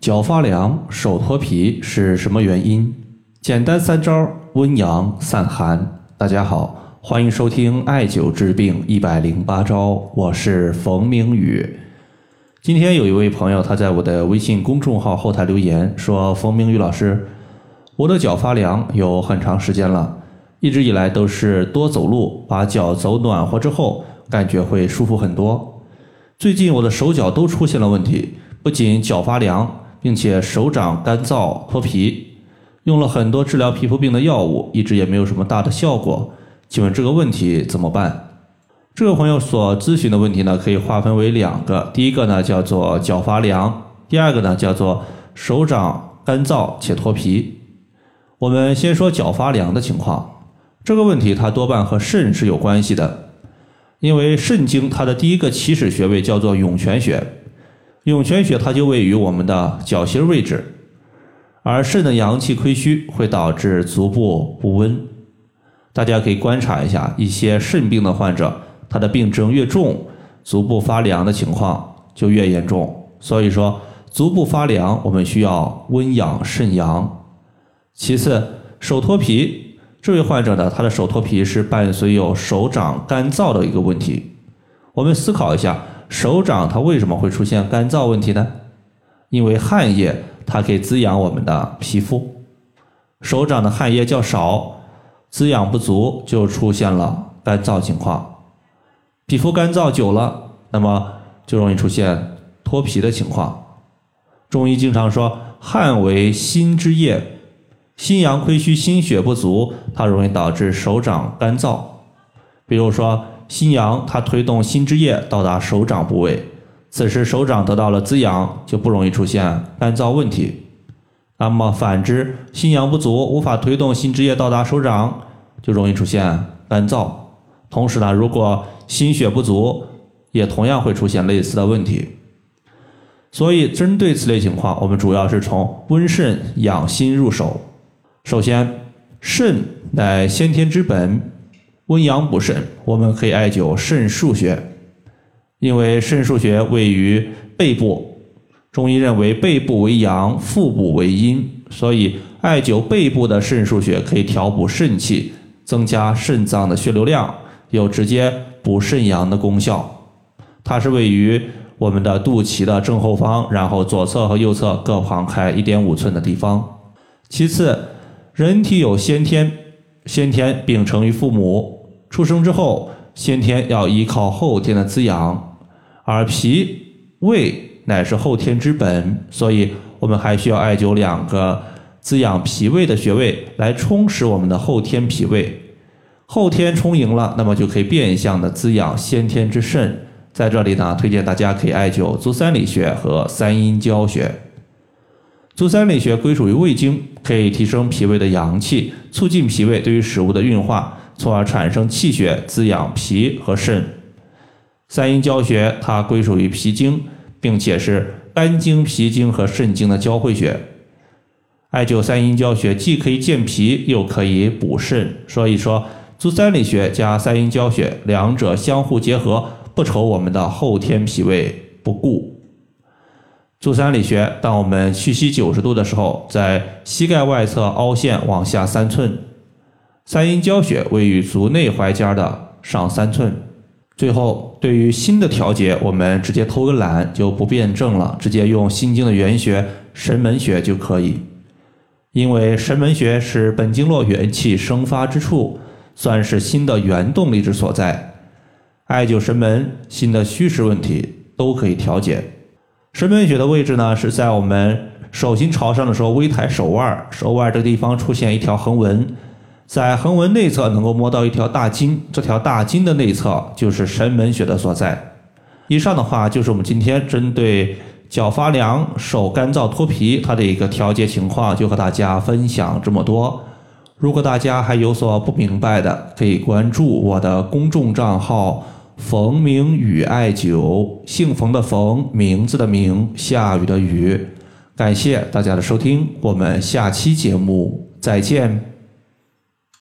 脚发凉、手脱皮是什么原因？简单三招温阳散寒。大家好，欢迎收听艾灸治病一百零八招，我是冯明宇。今天有一位朋友他在我的微信公众号后台留言说：“冯明宇老师，我的脚发凉有很长时间了，一直以来都是多走路，把脚走暖和之后，感觉会舒服很多。最近我的手脚都出现了问题，不仅脚发凉。”并且手掌干燥脱皮，用了很多治疗皮肤病的药物，一直也没有什么大的效果。请问这个问题怎么办？这个朋友所咨询的问题呢，可以划分为两个。第一个呢叫做脚发凉，第二个呢叫做手掌干燥且脱皮。我们先说脚发凉的情况，这个问题它多半和肾是有关系的，因为肾经它的第一个起始穴位叫做涌泉穴。涌泉穴它就位于我们的脚心位置，而肾的阳气亏虚会导致足部不温。大家可以观察一下，一些肾病的患者，他的病症越重，足部发凉的情况就越严重。所以说，足部发凉，我们需要温养肾阳。其次，手脱皮，这位患者呢，他的手脱皮是伴随有手掌干燥的一个问题。我们思考一下。手掌它为什么会出现干燥问题呢？因为汗液它可以滋养我们的皮肤，手掌的汗液较少，滋养不足，就出现了干燥情况。皮肤干燥久了，那么就容易出现脱皮的情况。中医经常说，汗为心之液，心阳亏虚，心血不足，它容易导致手掌干燥。比如说。心阳它推动心之液到达手掌部位，此时手掌得到了滋养，就不容易出现干燥问题。那么反之，心阳不足，无法推动心之液到达手掌，就容易出现干燥。同时呢，如果心血不足，也同样会出现类似的问题。所以，针对此类情况，我们主要是从温肾养心入手。首先，肾乃先天之本。温阳补肾，我们可以艾灸肾腧穴，因为肾腧穴位于背部，中医认为背部为阳，腹部为阴，所以艾灸背部的肾腧穴可以调补肾气，增加肾脏的血流量，有直接补肾阳的功效。它是位于我们的肚脐的正后方，然后左侧和右侧各旁开一点五寸的地方。其次，人体有先天，先天秉承于父母。出生之后，先天要依靠后天的滋养，而脾胃乃是后天之本，所以我们还需要艾灸两个滋养脾胃的穴位，来充实我们的后天脾胃。后天充盈了，那么就可以变相的滋养先天之肾。在这里呢，推荐大家可以艾灸足三里穴和三阴交穴。足三里穴归属于胃经，可以提升脾胃的阳气，促进脾胃对于食物的运化。从而产生气血滋养脾和肾。三阴交穴它归属于脾经，并且是肝经、脾经和肾经的交汇穴。艾灸三阴交穴既可以健脾，又可以补肾。所以说，足三里穴加三阴交穴，两者相互结合，不愁我们的后天脾胃不固。足三里穴，当我们屈膝九十度的时候，在膝盖外侧凹陷往下三寸。三阴交穴位于足内踝尖的上三寸。最后，对于心的调节，我们直接偷个懒就不辩证了，直接用心经的原穴神门穴就可以。因为神门穴是本经络元气生发之处，算是心的原动力之所在。艾灸神门，心的虚实问题都可以调节。神门穴的位置呢，是在我们手心朝上的时候，微抬手腕，手腕这个地方出现一条横纹。在横纹内侧能够摸到一条大筋，这条大筋的内侧就是神门穴的所在。以上的话就是我们今天针对脚发凉、手干燥脱皮它的一个调节情况，就和大家分享这么多。如果大家还有所不明白的，可以关注我的公众账号“冯明宇艾灸”，姓冯的冯，名字的名，下雨的雨。感谢大家的收听，我们下期节目再见。